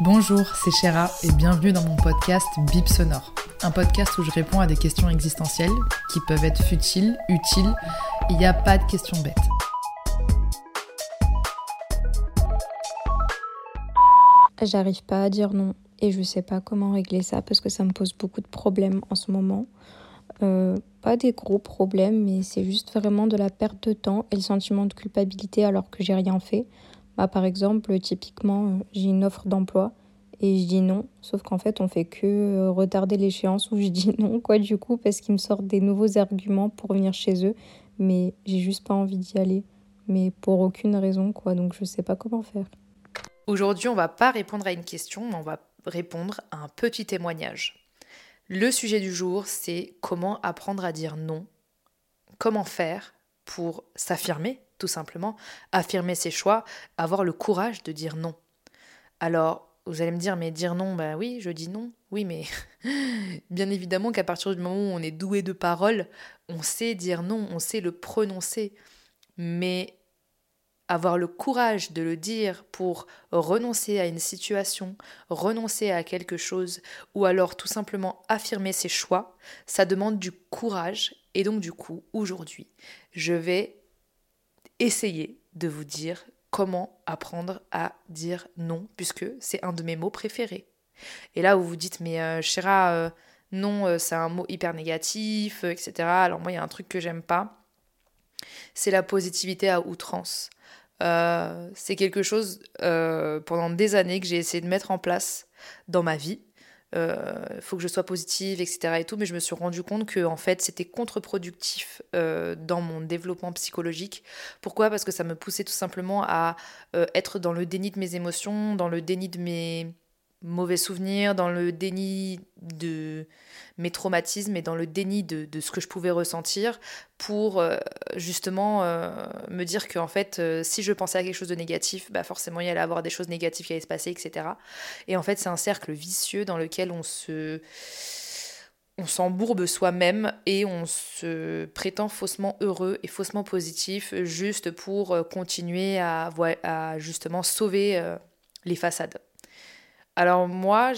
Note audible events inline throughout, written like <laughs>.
Bonjour, c'est Chéra et bienvenue dans mon podcast Bip Sonore. Un podcast où je réponds à des questions existentielles qui peuvent être futiles, utiles. Il n'y a pas de questions bêtes. J'arrive pas à dire non et je sais pas comment régler ça parce que ça me pose beaucoup de problèmes en ce moment. Euh, pas des gros problèmes, mais c'est juste vraiment de la perte de temps et le sentiment de culpabilité alors que j'ai rien fait. Bah, par exemple, typiquement, euh, j'ai une offre d'emploi et je dis non, sauf qu'en fait, on fait que euh, retarder l'échéance où je <laughs> dis non, quoi, du coup, parce qu'ils me sortent des nouveaux arguments pour venir chez eux, mais j'ai juste pas envie d'y aller, mais pour aucune raison, quoi, donc je sais pas comment faire. Aujourd'hui, on va pas répondre à une question, mais on va répondre à un petit témoignage. Le sujet du jour, c'est comment apprendre à dire non. Comment faire pour s'affirmer, tout simplement, affirmer ses choix, avoir le courage de dire non. Alors, vous allez me dire, mais dire non, bah oui, je dis non. Oui, mais <laughs> bien évidemment qu'à partir du moment où on est doué de parole, on sait dire non, on sait le prononcer. Mais avoir le courage de le dire pour renoncer à une situation, renoncer à quelque chose, ou alors tout simplement affirmer ses choix, ça demande du courage. Et donc du coup, aujourd'hui, je vais essayer de vous dire comment apprendre à dire non, puisque c'est un de mes mots préférés. Et là, vous vous dites, mais euh, euh, non, euh, c'est un mot hyper négatif, etc. Alors moi, il y a un truc que j'aime pas, c'est la positivité à outrance. Euh, c'est quelque chose euh, pendant des années que j'ai essayé de mettre en place dans ma vie. Euh, faut que je sois positive, etc. Et tout, mais je me suis rendu compte que en fait c'était contre-productif dans mon développement psychologique. Pourquoi? Parce que ça me poussait tout simplement à être dans le déni de mes émotions, dans le déni de mes mauvais souvenirs, dans le déni de mes traumatismes et dans le déni de, ce que je pouvais ressentir pour euh, justement euh, me dire qu'en fait, euh, si je pensais à quelque chose de négatif, bah forcément il y allait avoir des choses négatives qui allaient se passer, etc. Et en fait, c'est un cercle vicieux dans lequel on se on s'embourbe soi-même et on se prétend faussement heureux et faussement positif juste pour continuer à, à justement sauver les façades. Alors moi,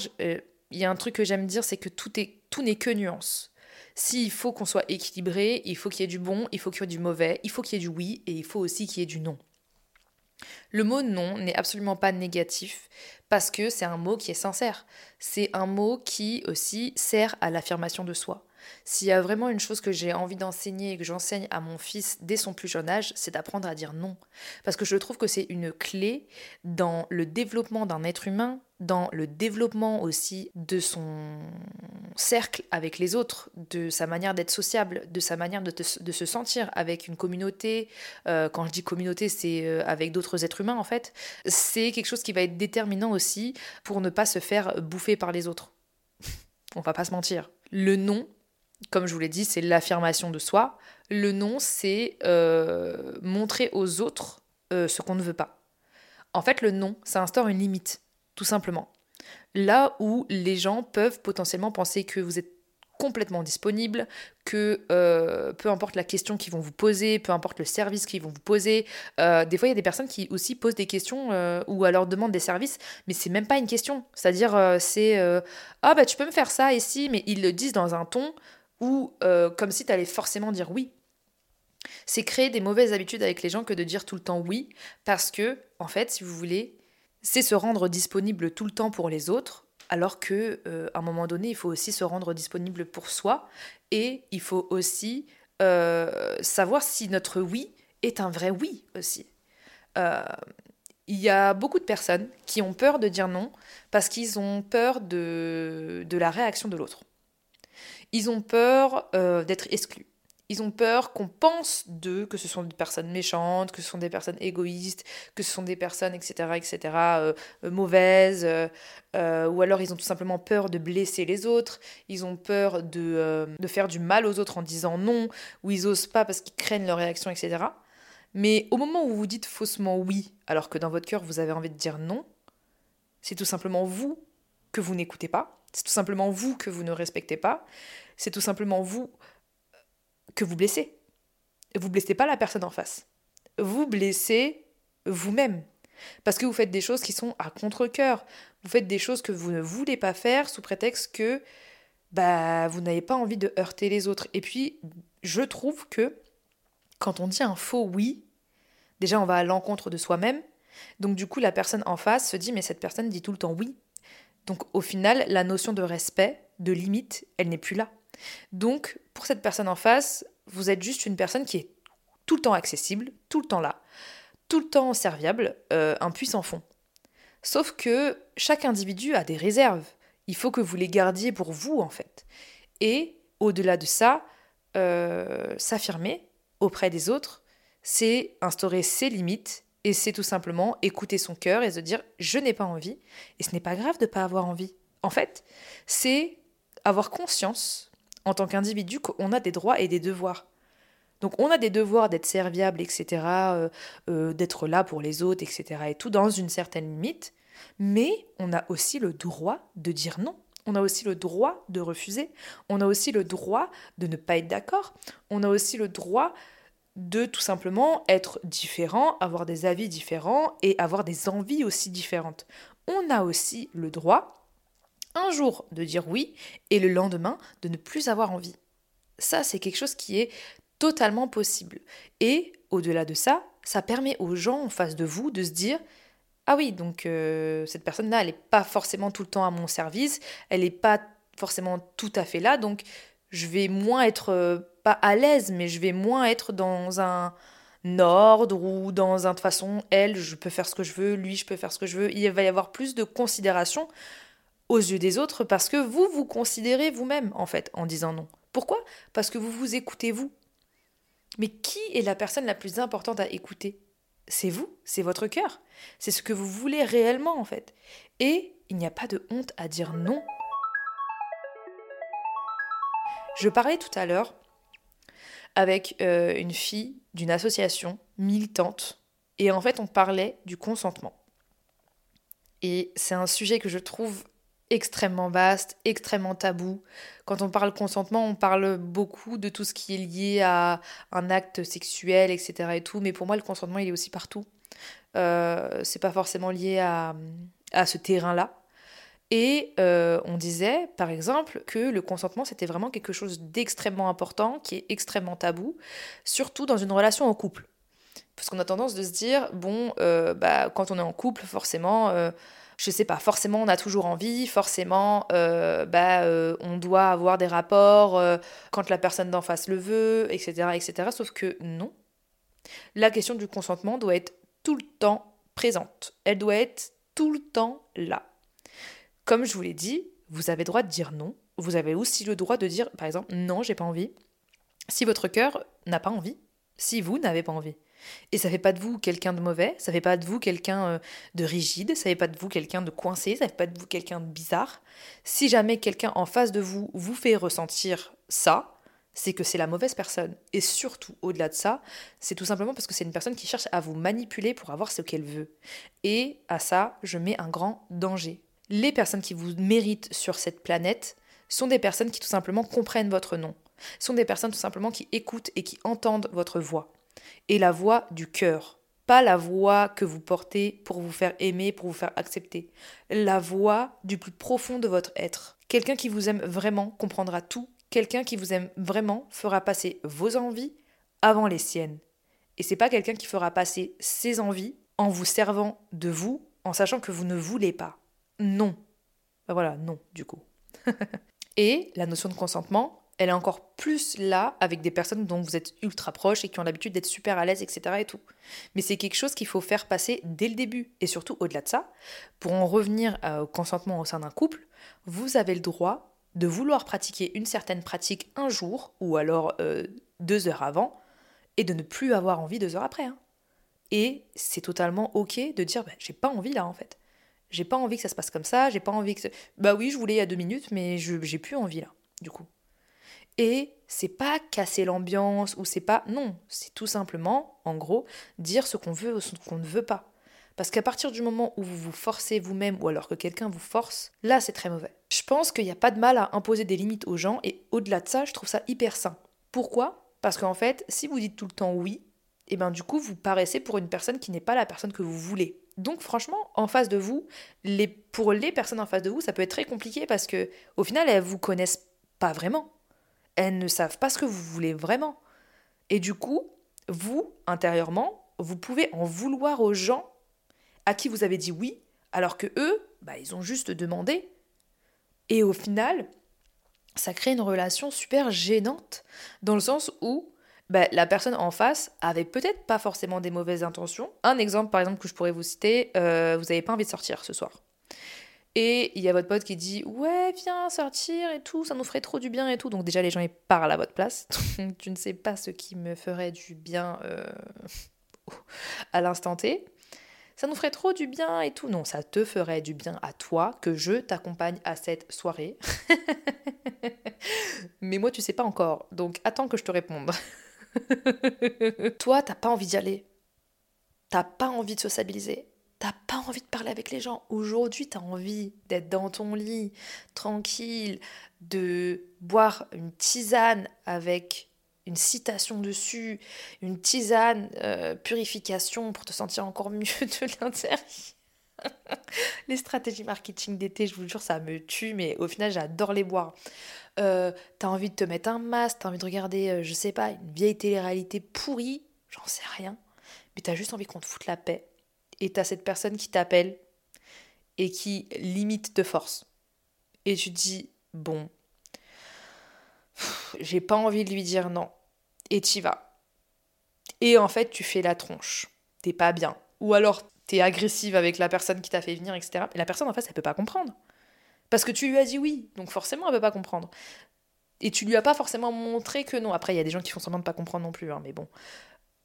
il y a un truc que j'aime dire, c'est que tout est tout n'est que nuance. S'il faut qu'on soit équilibré, il faut qu'il y ait du bon, il faut qu'il y ait du mauvais, il faut qu'il y ait du oui et il faut aussi qu'il y ait du non. Le mot non n'est absolument pas négatif parce que c'est un mot qui est sincère. C'est un mot qui aussi sert à l'affirmation de soi. S'il y a vraiment une chose que j'ai envie d'enseigner et que j'enseigne à mon fils dès son plus jeune âge, c'est d'apprendre à dire non. Parce que je trouve que c'est une clé dans le développement d'un être humain, dans le développement aussi de son cercle avec les autres, de sa manière d'être sociable, de sa manière de, se sentir avec une communauté. Euh, quand je dis communauté, c'est euh, avec d'autres êtres humains en fait. C'est quelque chose qui va être déterminant aussi pour ne pas se faire bouffer par les autres. <laughs> On va pas se mentir. Le non, comme je vous l'ai dit, c'est l'affirmation de soi. Le non, c'est euh, montrer aux autres ce qu'on ne veut pas. En fait, le non, ça instaure une limite tout simplement. Là où les gens peuvent potentiellement penser que vous êtes complètement disponible, que euh, peu importe la question qu'ils vont vous poser, peu importe le service qu'ils vont vous poser, euh, des fois il y a des personnes qui aussi posent des questions euh, ou alors demandent des services, mais c'est même pas une question. C'est-à-dire c'est ah bah tu peux me faire ça ici, mais ils le disent dans un ton où comme si tu allais forcément dire oui. C'est créer des mauvaises habitudes avec les gens que de dire tout le temps oui, parce que en fait si vous voulez c'est se rendre disponible tout le temps pour les autres, alors que euh, à un moment donné, il faut aussi se rendre disponible pour soi et il faut aussi euh, savoir si notre oui est un vrai oui aussi. Euh, il y a beaucoup de personnes qui ont peur de dire non parce qu'ils ont peur de la réaction de l'autre. Ils ont peur d'être exclus. Ils ont peur qu'on pense d'eux que ce sont des personnes méchantes, que ce sont des personnes égoïstes, que ce sont des personnes, etc., etc., euh, euh, mauvaises, euh, ou alors ils ont tout simplement peur de blesser les autres, ils ont peur de, de faire du mal aux autres en disant non, ou ils osent pas parce qu'ils craignent leur réaction, etc. Mais au moment où vous dites faussement oui, alors que dans votre cœur vous avez envie de dire non, c'est tout simplement vous que vous n'écoutez pas, c'est tout simplement vous que vous ne respectez pas, c'est tout simplement vous que vous blessez. Vous blessez pas la personne en face. Vous blessez vous-même. Parce que vous faites des choses qui sont à contre-coeur. Vous faites des choses que vous ne voulez pas faire sous prétexte que bah, vous n'avez pas envie de heurter les autres. Et puis, je trouve que quand on dit un faux oui, déjà on va à l'encontre de soi-même. Donc du coup, la personne en face se dit mais cette personne dit tout le temps oui. Donc au final, la notion de respect, de limite, elle n'est plus là. Donc pour cette personne en face, vous êtes juste une personne qui est tout le temps accessible, tout le temps là, tout le temps serviable, euh, un puissant fond. Sauf que chaque individu a des réserves. Il faut que vous les gardiez pour vous, en fait. Et au-delà de ça, euh, s'affirmer auprès des autres, c'est instaurer ses limites et c'est tout simplement écouter son cœur et se dire je n'ai pas envie. Et ce n'est pas grave de ne pas avoir envie. En fait, c'est avoir conscience en tant qu'individu qu'on a des droits et des devoirs. Donc on a des devoirs d'être serviable, etc., euh, euh, d'être là pour les autres, etc., et tout dans une certaine limite, mais on a aussi le droit de dire non. On a aussi le droit de refuser. On a aussi le droit de ne pas être d'accord. On a aussi le droit de tout simplement être différent, avoir des avis différents et avoir des envies aussi différentes. On a aussi le droit un jour de dire oui et le lendemain de ne plus avoir envie. Ça, c'est quelque chose qui est totalement possible. Et au-delà de ça, ça permet aux gens en face de vous de se dire ah oui, donc euh, cette personne-là, elle n'est pas forcément tout le temps à mon service, elle n'est pas forcément tout à fait là, donc je vais moins être, euh, pas à l'aise, mais je vais moins être dans un ordre ou dans un façon, elle, je peux faire ce que je veux, lui, je peux faire ce que je veux. Il va y avoir plus de considération aux yeux des autres parce que vous vous considérez vous-même, en fait, en disant non. Pourquoi? Parce que vous vous écoutez vous. Mais qui est la personne la plus importante à écouter? C'est vous, c'est votre cœur. C'est ce que vous voulez réellement, en fait. Et il n'y a pas de honte à dire non je parlais tout à l'heure avec euh, une fille d'une association militante et en fait on parlait du consentement. Et c'est un sujet que je trouve extrêmement vaste, extrêmement tabou. Quand on parle consentement, on parle beaucoup de tout ce qui est lié à un acte sexuel, etc. et tout, mais pour moi le consentement il est aussi partout. Euh, c'est pas forcément lié à, à ce terrain-là. Et euh, on disait, par exemple, que le consentement, c'était vraiment quelque chose d'extrêmement important, qui est extrêmement tabou, surtout dans une relation en couple. Parce qu'on a tendance de se dire, bon, euh, bah, quand on est en couple, forcément, euh, je sais pas, forcément on a toujours envie, forcément bah, on doit avoir des rapports quand la personne d'en face le veut, etc., etc. Sauf que non. La question du consentement doit être tout le temps présente. Elle doit être tout le temps là. Comme je vous l'ai dit, vous avez droit de dire non. Vous avez aussi le droit de dire, par exemple, non, j'ai pas envie. Si votre cœur n'a pas envie, si vous n'avez pas envie. Et ça fait pas de vous quelqu'un de mauvais, ça fait pas de vous quelqu'un euh, de rigide, ça fait pas de vous quelqu'un de coincé, ça fait pas de vous quelqu'un de bizarre. Si jamais quelqu'un en face de vous vous fait ressentir ça, c'est que c'est la mauvaise personne. Et surtout, au-delà de ça, c'est tout simplement parce que c'est une personne qui cherche à vous manipuler pour avoir ce qu'elle veut. Et à ça, je mets un grand danger les personnes qui vous méritent sur cette planète sont des personnes qui tout simplement comprennent votre nom, sont des personnes tout simplement qui écoutent et qui entendent votre voix. Et la voix du cœur, pas la voix que vous portez pour vous faire aimer, pour vous faire accepter, la voix du plus profond de votre être. Quelqu'un qui vous aime vraiment comprendra tout, quelqu'un qui vous aime vraiment fera passer vos envies avant les siennes. Et c'est pas quelqu'un qui fera passer ses envies en vous servant de vous, en sachant que vous ne voulez pas non. Ben voilà, non, du coup. <laughs> et la notion de consentement, elle est encore plus là avec des personnes dont vous êtes ultra proches et qui ont l'habitude d'être super à l'aise, etc. et tout. Mais c'est quelque chose qu'il faut faire passer dès le début. Et surtout, au-delà de ça, pour en revenir euh, au consentement au sein d'un couple, vous avez le droit de vouloir pratiquer une certaine pratique un jour, ou alors euh, deux heures avant et de ne plus avoir envie deux heures après. Hein. Et c'est totalement ok de dire bah, j'ai pas envie là en fait. J'ai pas envie que ça se passe comme ça, j'ai pas envie que. Bah oui, je voulais il y a deux minutes, mais j'ai plus envie là, du coup. Et c'est pas casser l'ambiance ou c'est pas. Non, c'est tout simplement, en gros, dire ce qu'on veut ou ce qu'on ne veut pas. Parce qu'à partir du moment où vous vous forcez vous-même ou alors que quelqu'un vous force, là c'est très mauvais. Je pense qu'il n'y a pas de mal à imposer des limites aux gens et au-delà de ça, je trouve ça hyper sain. Pourquoi? Parce qu'en fait, si vous dites tout le temps oui, et eh ben du coup vous paraissez pour une personne qui n'est pas la personne que vous voulez. Donc franchement, en face de vous, pour les personnes en face de vous, ça peut être très compliqué parce que au final, elles vous connaissent pas vraiment. Elles ne savent pas ce que vous voulez vraiment. Et du coup, vous, intérieurement, vous pouvez en vouloir aux gens à qui vous avez dit oui, alors que eux, bah, ils ont juste demandé. Et au final, ça crée une relation super gênante, dans le sens où bah, la personne en face avait peut-être pas forcément des mauvaises intentions. Un exemple, par exemple, que je pourrais vous citer, euh, vous n'avez pas envie de sortir ce soir. Et il y a votre pote qui dit Ouais, viens sortir et tout, ça nous ferait trop du bien et tout. Donc, déjà, les gens parlent à votre place. <laughs> tu ne sais pas ce qui me ferait du bien euh, <laughs> à l'instant T ça nous ferait trop du bien et tout. Non, ça te ferait du bien à toi que je t'accompagne à cette soirée. <laughs> Mais moi, tu sais pas encore, donc attends que je te réponde. <laughs> toi, t'as pas envie d'y aller. T'as pas envie de sociabiliser. T'as pas envie de parler avec les gens. Aujourd'hui, t'as envie d'être dans ton lit, tranquille, de boire une tisane avec une citation dessus, une tisane, euh, purification pour te sentir encore mieux <laughs> de l'intérieur. les stratégies marketing d'été, je vous jure, ça me tue, mais au final, j'adore les boire. Euh, t'as envie de te mettre un masque, t'as envie de regarder, euh, je sais pas, une vieille télé-réalité pourrie, j'en sais rien, mais t'as juste envie qu'on te foute la paix. Et t'as cette personne qui t'appelle et qui limite te force. Et tu te dis, bon, j'ai pas envie de lui dire non et t'y vas. Et en fait, tu fais la tronche. T'es pas bien. Ou alors, t'es agressive avec la personne qui t'a fait venir, etc. Et la personne en face, elle peut pas comprendre. Parce que tu lui as dit oui, donc forcément, elle peut pas comprendre. Et tu lui as pas forcément montré que non. Après, il y a des gens qui font semblant de pas comprendre non plus, hein, mais bon.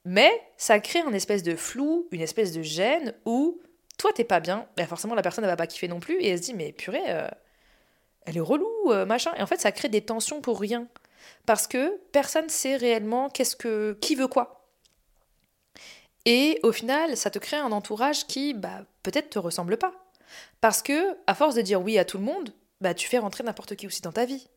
Mais ça crée un espèce de flou, une espèce de gêne où toi t'es pas bien, ben forcément la personne ne va pas kiffer non plus et elle se dit mais purée, euh, elle est relou, euh, machin. Et en fait ça crée des tensions pour rien parce que personne sait réellement qu'est-ce que qui veut quoi. Et au final, ça te crée un entourage qui bah peut-être te ressemble pas. Parce que à force de dire oui à tout le monde, bah tu fais rentrer n'importe qui aussi dans ta vie.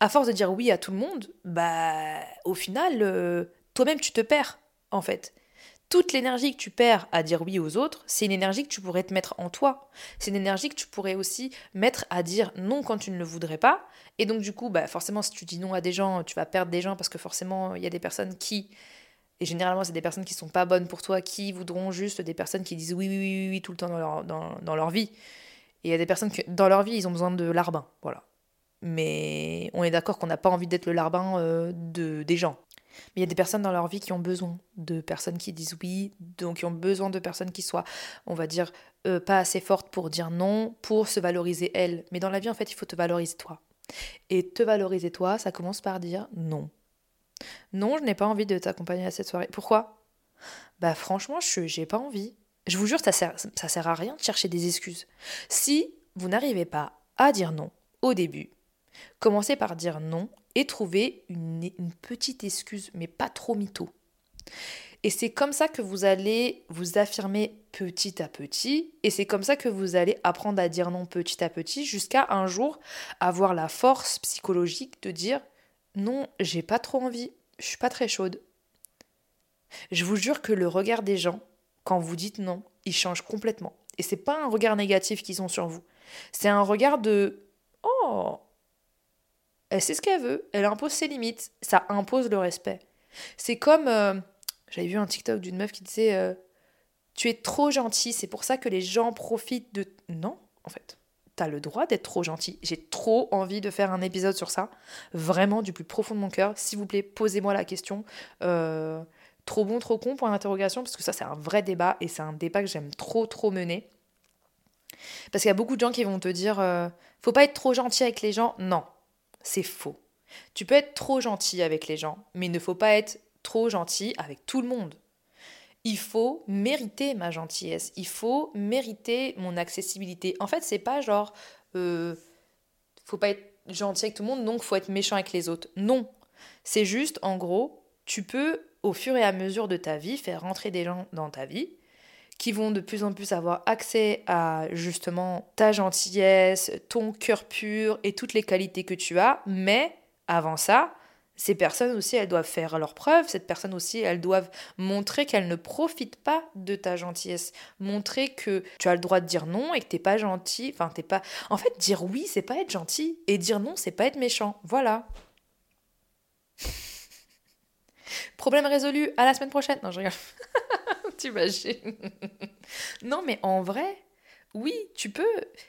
À force de dire oui à tout le monde, bah au final euh, toi-même tu te perds en fait toute l'énergie que tu perds à dire oui aux autres, c'est une énergie que tu pourrais te mettre en toi. C'est une énergie que tu pourrais aussi mettre à dire non quand tu ne le voudrais pas. Et donc du coup, bah, forcément, si tu dis non à des gens, tu vas perdre des gens parce que forcément, il y a des personnes qui, et généralement, c'est des personnes qui sont pas bonnes pour toi, qui voudront juste des personnes qui disent oui, oui, oui, oui, tout le temps dans leur, dans, leur vie. Et il y a des personnes qui, dans leur vie, ils ont besoin de larbin. Voilà. Mais on est d'accord qu'on n'a pas envie d'être le larbin euh, de, des gens. Mais il y a des personnes dans leur vie qui ont besoin de personnes qui disent oui, donc qui ont besoin de personnes qui soient, on va dire, euh, pas assez fortes pour dire non, pour se valoriser elles. Mais dans la vie, en fait, il faut te valoriser toi. Et te valoriser toi, ça commence par dire non. Non, je n'ai pas envie de t'accompagner à cette soirée. Pourquoi? Bah franchement, je j'ai pas envie. Je vous jure, ça sert, ça sert à rien de chercher des excuses. Si vous n'arrivez pas à dire non au début, commencez par dire non et trouver une, petite excuse, mais pas trop mytho. Et c'est comme ça que vous allez vous affirmer petit à petit, et c'est comme ça que vous allez apprendre à dire non petit à petit, jusqu'à un jour avoir la force psychologique de dire non, j'ai pas trop envie, je suis pas très chaude. Je vous jure que le regard des gens, quand vous dites non, il change complètement. Et c'est pas un regard négatif qu'ils ont sur vous. C'est un regard de Oh, elle sait ce qu'elle veut, elle impose ses limites, ça impose le respect. C'est comme. Euh, j'avais vu un TikTok d'une meuf qui disait euh, Tu es trop gentil, c'est pour ça que les gens profitent de. Non, en fait. T'as le droit d'être trop gentil. J'ai trop envie de faire un épisode sur ça. Vraiment, du plus profond de mon cœur. S'il vous plaît, posez-moi la question. Euh, trop bon, trop con, pour l'interrogation, parce que ça, c'est un vrai débat et c'est un débat que j'aime trop, trop mener. Parce qu'il y a beaucoup de gens qui vont te dire Faut pas être trop gentil avec les gens. Non, c'est faux. Tu peux être trop gentil avec les gens, mais il ne faut pas être trop gentil avec tout le monde. Il faut mériter ma gentillesse, il faut mériter mon accessibilité. En fait, c'est pas genre, euh, faut pas être gentil avec tout le monde, donc faut être méchant avec les autres. Non, c'est juste, en gros, tu peux au fur et à mesure de ta vie faire rentrer des gens dans ta vie qui vont de plus en plus avoir accès à justement ta gentillesse, ton cœur pur et toutes les qualités que tu as, mais avant ça, ces personnes aussi, elles doivent faire leurs preuves. Cette personne aussi, elles doivent montrer qu'elles ne profitent pas de ta gentillesse. Montrer que tu as le droit de dire non et que t'es pas gentil. Enfin, t'es pas. En fait, dire oui, c'est pas être gentil. Et dire non, c'est pas être méchant. Voilà. <laughs> Problème résolu. À la semaine prochaine. Non, je rigole. <laughs> T'imagines Non, mais en vrai, oui, tu peux,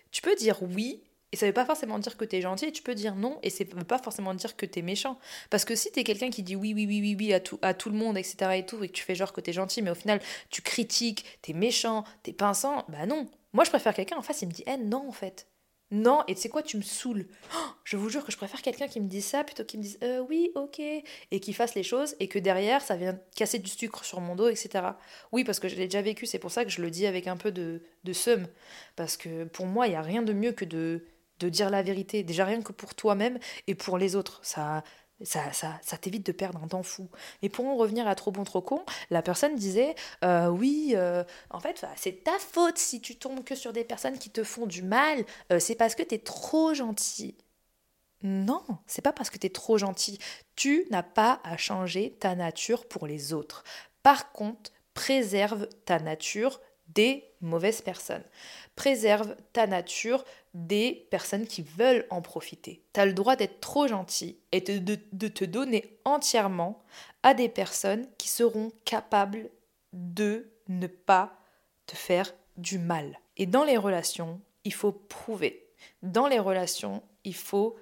tu peux dire oui et ça veut pas forcément dire que tu es gentil, et tu peux dire non, et ça veut pas forcément dire que tu es méchant. Parce que si tu es quelqu'un qui dit oui, oui, oui, oui, oui à tout, à tout le monde, etc., et tout, et que tu fais genre que tu es gentil, mais au final tu critiques, tu es méchant, tu es pinçant, bah non. Moi je préfère quelqu'un en face, il me dit, eh non, en fait. Non, et tu sais quoi, tu me saoules. Oh, je vous jure que je préfère quelqu'un qui me dise ça plutôt qu'il me dise euh, oui, ok, et qui fasse les choses, et que derrière ça vient casser du sucre sur mon dos, etc. Oui, parce que je l'ai déjà vécu, c'est pour ça que je le dis avec un peu de, de seum. Parce que pour moi, il n'y a rien de mieux que de de dire la vérité, déjà rien que pour toi-même et pour les autres. Ça, ça, ça, t'évite de perdre un temps fou. Et pour en revenir à trop bon, trop con, la personne disait euh, Oui, euh, en fait, c'est ta faute si tu tombes que sur des personnes qui te font du mal, euh, c'est parce que t'es trop gentil. Non, c'est pas parce que t'es trop gentil. Tu n'as pas à changer ta nature pour les autres. Par contre, préserve ta nature des mauvaises personnes. Préserve ta nature des personnes qui veulent en profiter. Tu as le droit d'être trop gentil et de, de, te donner entièrement à des personnes qui seront capables de ne pas te faire du mal. Et dans les relations, il faut prouver. Dans les relations, il faut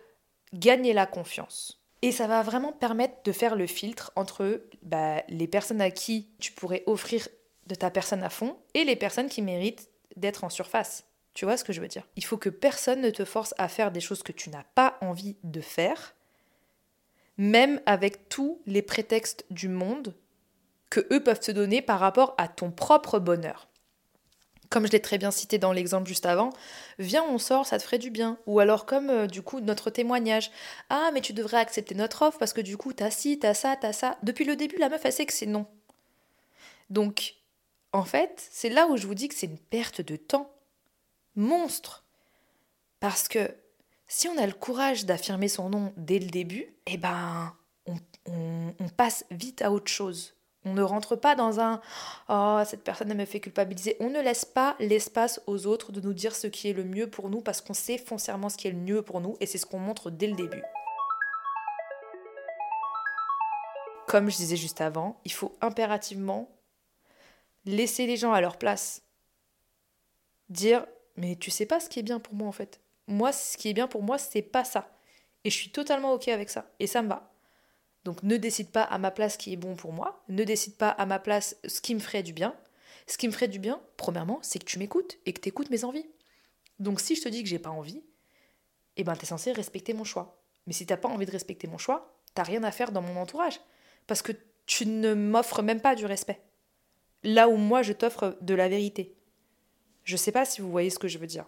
gagner la confiance. Et ça va vraiment permettre de faire le filtre entre bah, les personnes à qui tu pourrais offrir de ta personne à fond et les personnes qui méritent d'être en surface. Tu vois ce que je veux dire? Il faut que personne ne te force à faire des choses que tu n'as pas envie de faire, même avec tous les prétextes du monde que eux peuvent te donner par rapport à ton propre bonheur. Comme je l'ai très bien cité dans l'exemple juste avant, viens on sort, ça te ferait du bien. Ou alors comme euh, du coup notre témoignage, ah mais tu devrais accepter notre offre parce que du coup t'as ci, t'as ça, t'as ça. Depuis le début la meuf elle sait que c'est non. Donc en fait c'est là où je vous dis que c'est une perte de temps monstre. Parce que si on a le courage d'affirmer son nom dès le début, eh ben, on, passe vite à autre chose. On ne rentre pas dans un Oh, cette personne me fait culpabiliser. On ne laisse pas l'espace aux autres de nous dire ce qui est le mieux pour nous parce qu'on sait foncièrement ce qui est le mieux pour nous et c'est ce qu'on montre dès le début. Comme je disais juste avant, il faut impérativement laisser les gens à leur place. Dire mais tu sais pas ce qui est bien pour moi en fait. Moi, ce qui est bien pour moi, c'est pas ça. Et je suis totalement ok avec ça. Et ça me va. Donc ne décide pas à ma place ce qui est bon pour moi. Ne décide pas à ma place ce qui me ferait du bien. Ce qui me ferait du bien, premièrement, c'est que tu m'écoutes et que tu écoutes mes envies. Donc si je te dis que j'ai pas envie, eh ben t'es censé respecter mon choix. Mais si t'as pas envie de respecter mon choix, t'as rien à faire dans mon entourage. Parce que tu ne m'offres même pas du respect. Là où moi je t'offre de la vérité. Je ne sais pas si vous voyez ce que je veux dire.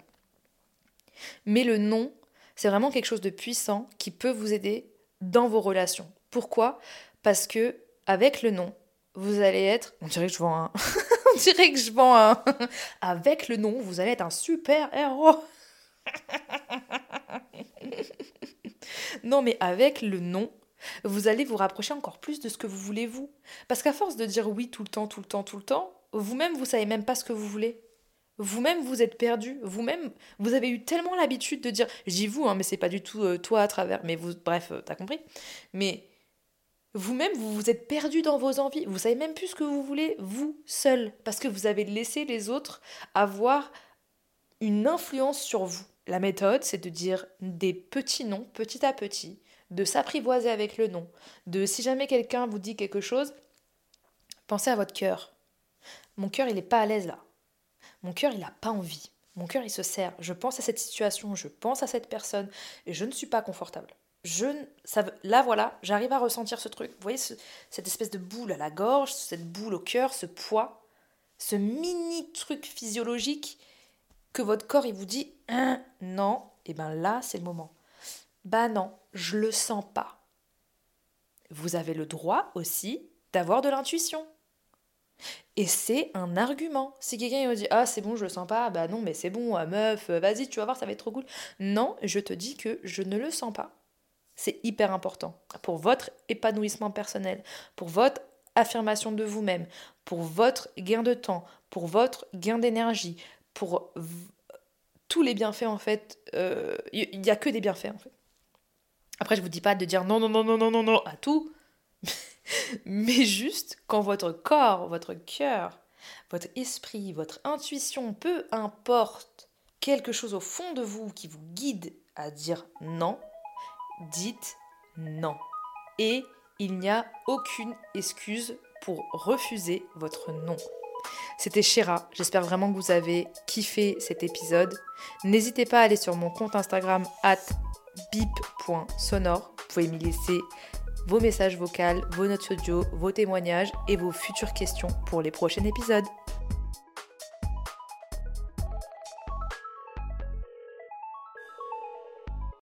Mais le non, c'est vraiment quelque chose de puissant qui peut vous aider dans vos relations. Pourquoi? Parce que avec le non, vous allez être. On dirait que je vends un. <laughs> on dirait que je vends un. <laughs> avec le non, vous allez être un super héros. <laughs> non, mais avec le non, vous allez vous rapprocher encore plus de ce que vous voulez vous. Parce qu'à force de dire oui tout le temps, tout le temps, tout le temps, vous-même, vous savez même pas ce que vous voulez. Vous-même, vous êtes perdu. Vous-même, vous avez eu tellement l'habitude de dire, j'y vous, hein, mais c'est pas du tout euh, toi à travers. Mais vous, bref, euh, t'as compris. Mais vous-même, vous vous êtes perdu dans vos envies. Vous savez même plus ce que vous voulez, vous seul, parce que vous avez laissé les autres avoir une influence sur vous. La méthode, c'est de dire des petits noms, petit à petit, de s'apprivoiser avec le nom, de si jamais quelqu'un vous dit quelque chose, pensez à votre cœur. Mon cœur, il n'est pas à l'aise là. Mon cœur, il n'a pas envie. Mon cœur, il se serre. Je pense à cette situation, je pense à cette personne et je ne suis pas confortable. je, ça, là voilà, j'arrive à ressentir ce truc. Vous voyez cette espèce de boule à la gorge, cette boule au cœur, ce poids, ce mini truc physiologique que votre corps il vous dit hein, non, et ben là c'est le moment. Bah non, je le sens pas. Vous avez le droit aussi d'avoir de l'intuition. Et c'est un argument. Si quelqu'un me dit Ah, c'est bon, je le sens pas, bah non, mais c'est bon, euh, meuf, euh, vas-y, tu vas voir, ça va être trop cool. Non, je te dis que je ne le sens pas. C'est hyper important pour votre épanouissement personnel, pour votre affirmation de vous-même, pour votre gain de temps, pour votre gain d'énergie, pour tous les bienfaits en fait. Il euh, n'y a que des bienfaits en fait. Après, je vous dis pas de dire non, non, non, non, non, non, non à tout, <laughs> mais juste quand votre corps, votre cœur, votre esprit, votre intuition, peu importe, quelque chose au fond de vous qui vous guide à dire non, dites non. Et il n'y a aucune excuse pour refuser votre non. C'était Shira, j'espère vraiment que vous avez kiffé cet épisode. N'hésitez pas à aller sur mon compte Instagram at bip.sonore. Vous pouvez m'y laisser vos messages vocaux, vos notes audio, vos témoignages et vos futures questions pour les prochains épisodes.